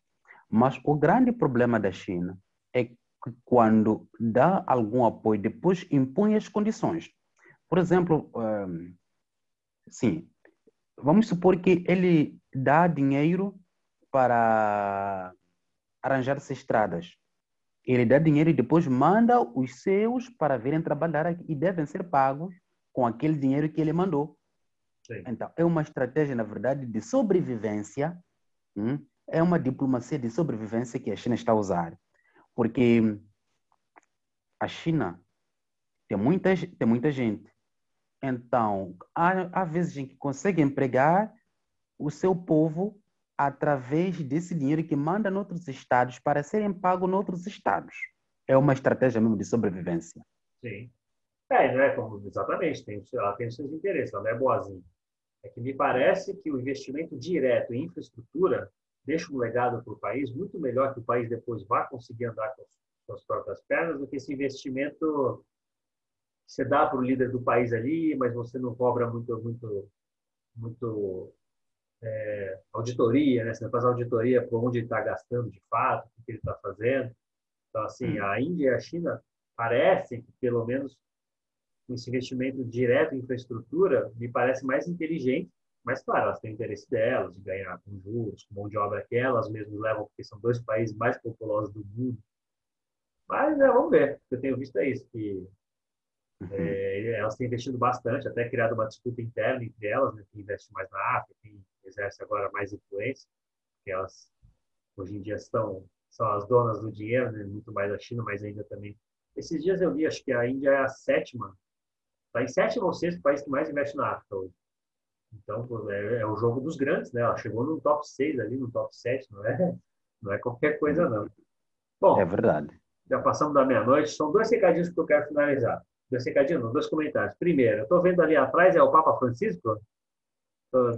Mas o grande problema da China é que quando dá algum apoio, depois impõe as condições. Por exemplo, um, sim, vamos supor que ele dá dinheiro para arranjar-se estradas. Ele dá dinheiro e depois manda os seus para virem trabalhar aqui e devem ser pagos com aquele dinheiro que ele mandou. Sim. Então, é uma estratégia, na verdade, de sobrevivência, hum? é uma diplomacia de sobrevivência que a China está a usar. Porque a China tem muita, tem muita gente. Então, há, há vezes em que consegue empregar o seu povo através desse dinheiro que manda noutros estados para serem pagos noutros estados. É uma estratégia mesmo de sobrevivência. Sim. É, não é como, exatamente, tem, ela tem os seus interesses, ela não é boazinha. É que me parece que o investimento direto em infraestrutura deixa um legado para o país muito melhor que o país depois vá conseguir andar com, com as próprias pernas do que esse investimento que você dá para o líder do país ali, mas você não cobra muito, muito, muito é, auditoria, né? Você não faz auditoria por onde ele está gastando de fato, o que ele está fazendo. Então, assim, hum. a Índia e a China parecem que, pelo menos, esse investimento direto em infraestrutura me parece mais inteligente, mas claro, elas têm interesse delas de ganhar com juros, com mão de obra que elas mesmas levam, porque são dois países mais populosos do mundo. Mas é, vamos ver. Eu tenho visto é isso, que uhum. é, elas têm investido bastante, até criado uma disputa interna entre elas, né, quem investe mais na África, quem exerce agora mais influência, porque elas hoje em dia estão são as donas do dinheiro, né, muito mais a China, mas ainda também. Esses dias eu vi, acho que a Índia é a sétima Está em sétimo ou sexto país que mais investe na África hoje. Então, é, é, o jogo dos grandes, né? Ela chegou no top 6 ali, no top 7, não é, não é qualquer coisa, não. Bom, é verdade. Já passamos da meia-noite. São dois recadinhos que eu quero finalizar. Dois recadinhos, não, dois comentários. Primeiro, eu estou vendo ali atrás, é o Papa Francisco?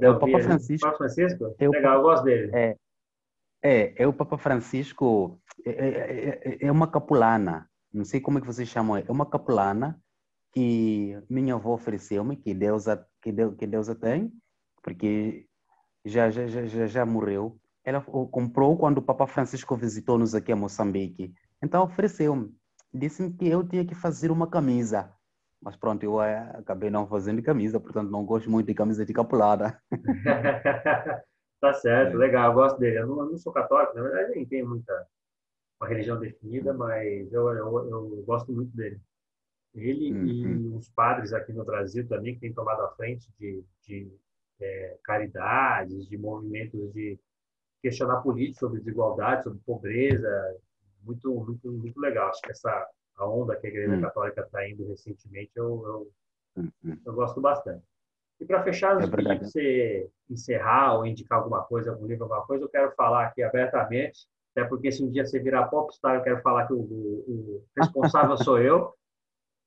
É o Papa Francisco. Papa Francisco? É Legal, eu gosto dele. É, é, é o Papa Francisco, é, é, é, é uma capulana, não sei como é que vocês chamam, é uma capulana que minha avó ofereceu-me, que Deus, a, que, Deus, que Deus a tem, porque já, já, já, já morreu. Ela comprou quando o Papa Francisco visitou-nos aqui a Moçambique. Então ofereceu-me. Disse-me que eu tinha que fazer uma camisa. Mas pronto, eu eh, acabei não fazendo camisa, portanto não gosto muito de camisa de capulada. tá certo, é. legal, eu gosto dele. Eu não, eu não, sou católico, na verdade nem tenho muita uma religião definida, mas eu, eu, eu gosto muito dele. Ele uhum. e os padres aqui no Brasil também, que têm tomado a frente de, de é, caridades, de movimentos de questionar política sobre desigualdade, sobre pobreza. Muito, muito, muito legal. Acho que essa a onda que a Igreja uhum. Católica está indo recentemente, eu, eu, Hum, hum. Eu gosto bastante. E para fechar, antes é de você encerrar ou indicar alguma coisa, algum livro, alguma coisa, eu quero falar aqui abertamente, até porque se um dia você virar popstar, eu quero falar que o, o, o responsável sou eu.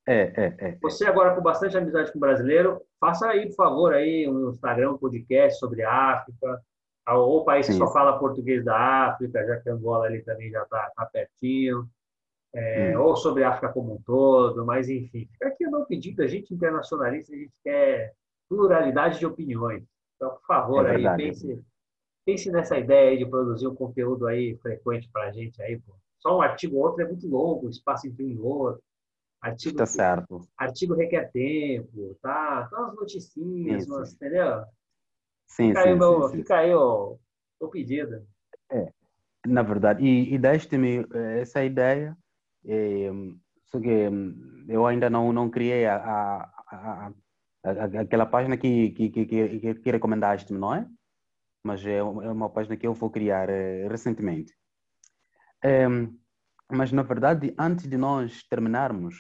É, é, é. Você agora com bastante amizade com o brasileiro, faça aí, por favor, aí um Instagram, um podcast sobre a África, ou país que Sim. só fala português da África, já que Angola ali também já está tá pertinho, é, ou sobre a África como um todo, mas enfim, fica aqui o meu pedido, a gente internacionalista, a gente quer pluralidade de opiniões. Então, por favor, é aí, pense, pense nessa ideia de produzir um conteúdo aí frequente para a gente aí, pô. Só um artigo ou outro é muito longo, espaço entre um e outro. Artigo, tá certo. Artigo requer tempo, tá? Então, as noticinhas, umas, entendeu? Sim, fica sim, aí, meu, sim, fica aí o, o pedido. É, na verdade. E, e deste-me eh, essa ideia, é, só que hum, eu ainda não, não criei a, a, a, aquela página que, que, que, que, que recomendaste-me, não é? Mas é uma página que eu vou criar é, recentemente. É, mas, na verdade, antes de nós terminarmos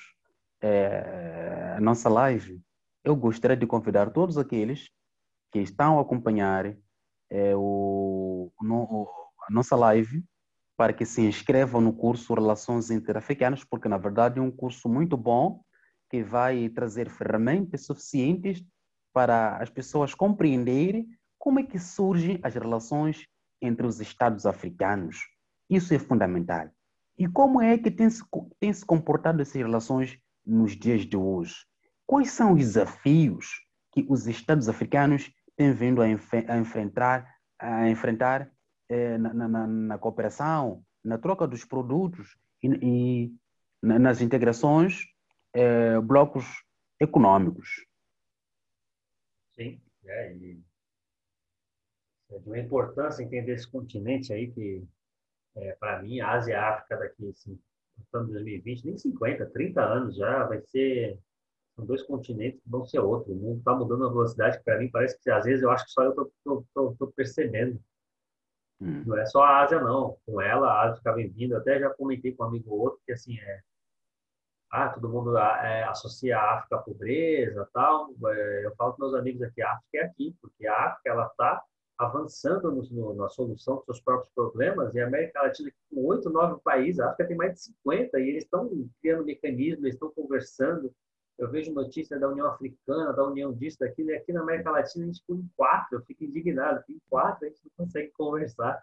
é, a nossa live, eu gostaria de convidar todos aqueles que estão a acompanhar é, o, no, a nossa live para que se inscrevam no curso Relações Interafricanas, porque na verdade é um curso muito bom que vai trazer ferramentas suficientes para as pessoas compreenderem como é que surgem as relações entre os Estados africanos. Isso é fundamental. E como é que tem se, tem se comportado essas relações nos dias de hoje? Quais são os desafios que os Estados africanos tem vindo a, a enfrentar, a enfrentar eh, na, na, na, cooperação, na troca dos produtos e, e nas integrações, eh, blocos econômicos. Sim, é, e é de uma importância entender esse continente aí que, é, para mim, a Ásia e a África daqui, assim, 2020, nem 50, 30 anos já vai ser são dois continentes que vão ser outro. O mundo está mudando a velocidade que, para mim, parece que às vezes eu acho que só eu estou percebendo. Hum. Não é só a Ásia, não. Com ela, a Ásia fica bem-vinda. Até já comentei com um amigo ou outro que, assim, é... Ah, todo mundo é, associa a África à pobreza tal. É, eu falo com meus amigos aqui, a África é aqui, porque a África, ela está avançando no, no, na solução dos seus próprios problemas, e a América Latina, com oito, nove países, a África tem mais de 50, e eles estão criando mecanismos, eles estão conversando, eu vejo notícia da União Africana, da União disso, daquilo, e aqui na América Latina a gente põe quatro, eu fico indignado, tem quatro, a gente não consegue conversar.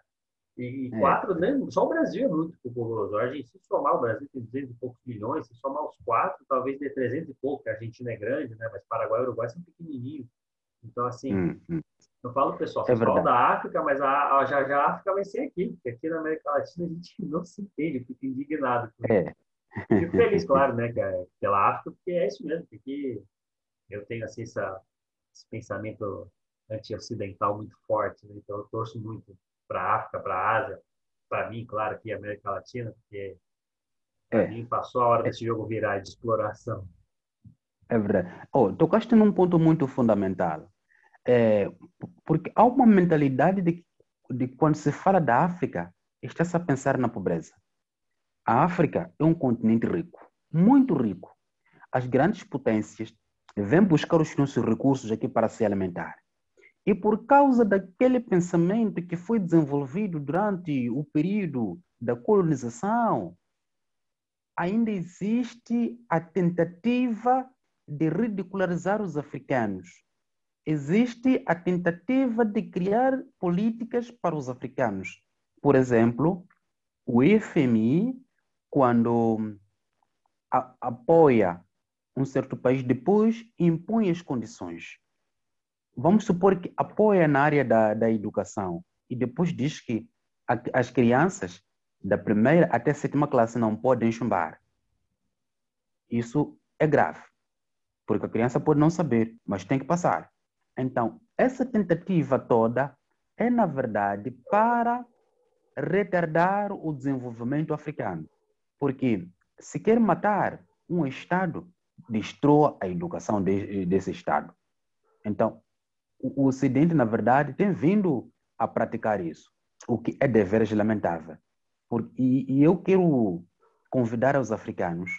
E, é. quatro, né? só o Brasil é muito populoso. A gente, se somar, o Brasil tem 200 e poucos milhões, se somar os quatro, talvez dê 300 e pouco, a Argentina é grande, né? mas Paraguai e Uruguai são pequenininhos. Então, assim, hum, hum. Eu falo, pessoal, é falo da África, mas a, a, já, já a África vai ser aqui, porque aqui na América Latina a gente não se entende, fica indignado. É. Fico feliz, claro, né, é pela África, porque é isso mesmo, porque eu tenho, assim, essa, esse pensamento anti-ocidental muito forte, né? então eu torço muito para a África, para a Ásia, para mim, claro, aqui a América Latina, porque para é. mim passou a hora desse jogo virar de exploração. É verdade. Oh, tocaste num ponto muito fundamental. É, porque há uma mentalidade de, de quando se fala da África, está-se a pensar na pobreza. A África é um continente rico, muito rico. As grandes potências vêm buscar os seus recursos aqui para se alimentar. E por causa daquele pensamento que foi desenvolvido durante o período da colonização, ainda existe a tentativa de ridicularizar os africanos. Existe a tentativa de criar políticas para os africanos. Por exemplo, o FMI quando a, apoia um certo país, depois impõe as condições. Vamos supor que apoia na área da, da educação e depois diz que a, as crianças da primeira até a sétima classe não podem chumbar. Isso é grave, porque a criança pode não saber, mas tem que passar. Então, essa tentativa toda é, na verdade, para retardar o desenvolvimento africano. Porque se quer matar um Estado, destrói a educação de, desse Estado. Então, o, o Ocidente, na verdade, tem vindo a praticar isso, o que é deveres lamentável. Por, e, e eu quero convidar os africanos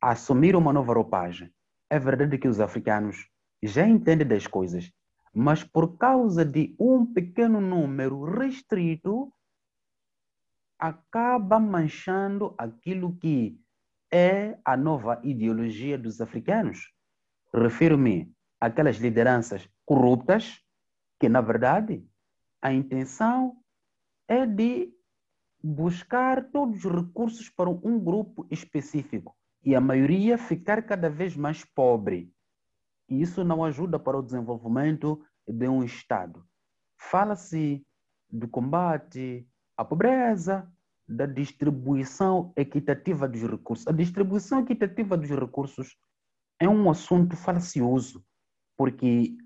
a assumir uma nova roupagem, É verdade que os africanos já entendem das coisas, mas por causa de um pequeno número restrito, acaba manchando aquilo que é a nova ideologia dos africanos. Refiro-me àquelas lideranças corruptas que, na verdade, a intenção é de buscar todos os recursos para um grupo específico e a maioria ficar cada vez mais pobre. E isso não ajuda para o desenvolvimento de um Estado. Fala-se do combate à pobreza, da distribuição equitativa dos recursos. A distribuição equitativa dos recursos é um assunto falacioso, porque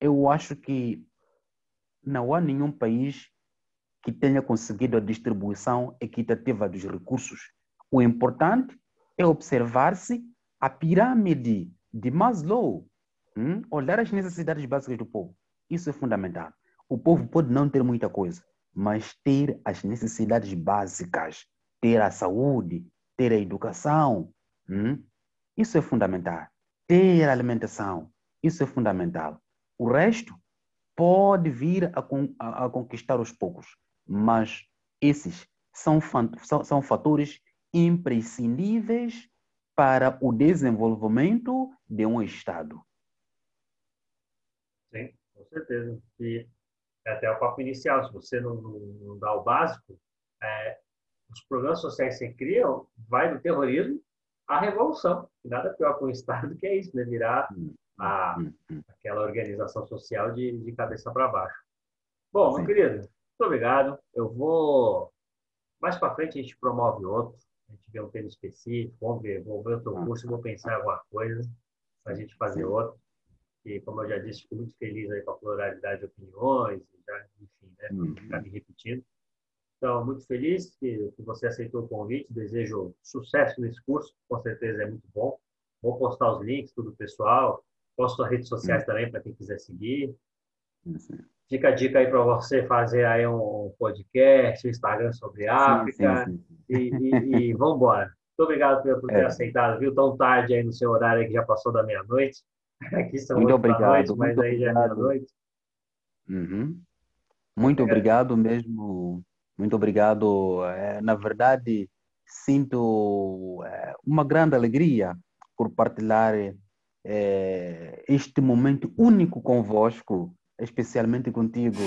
eu acho que não há nenhum país que tenha conseguido a distribuição equitativa dos recursos. O importante é observar-se a pirâmide de Maslow, hum? olhar as necessidades básicas do povo. Isso é fundamental. O povo pode não ter muita coisa, mas ter as necessidades básicas, ter a saúde, ter a educação, hum? isso é fundamental. Ter a alimentação, isso é fundamental. O resto pode vir a, a, a conquistar aos poucos, mas esses são, são, são fatores imprescindíveis para o desenvolvimento de um Estado. Sim, com certeza. E é até o papo inicial, se você não, não, não dá o básico, é, os programas sociais que você cria vai do terrorismo à revolução. Nada pior para um Estado que é isso, né? virar hum, a, hum, hum. aquela organização social de, de cabeça para baixo. Bom, meu querido, muito obrigado. Eu vou. Mais para frente a gente promove outro. A gente vê um tema específico. Vamos ver, vou ver o teu ah. curso, vou pensar em alguma coisa para a gente fazer outro. E, como eu já disse, fico muito feliz aí com a pluralidade de opiniões, já, enfim, né? Uhum. Me repetindo. Então, muito feliz que, que você aceitou o convite. Desejo sucesso nesse curso, com certeza é muito bom. Vou postar os links, tudo pessoal. Posto as redes sociais uhum. também para quem quiser seguir. Uhum. Fica a dica aí para você fazer aí um podcast, um Instagram sobre África. Sim, sim, sim. E, e, e vamos embora. Muito obrigado por ter é. aceitado, viu? Tão tarde aí no seu horário que já passou da meia-noite. Aqui são muito obrigado, noite, mas aí já é meia-noite. Uhum. Muito obrigado mesmo. Muito obrigado. É, na verdade, sinto é, uma grande alegria por partilhar é, este momento único convosco, especialmente contigo.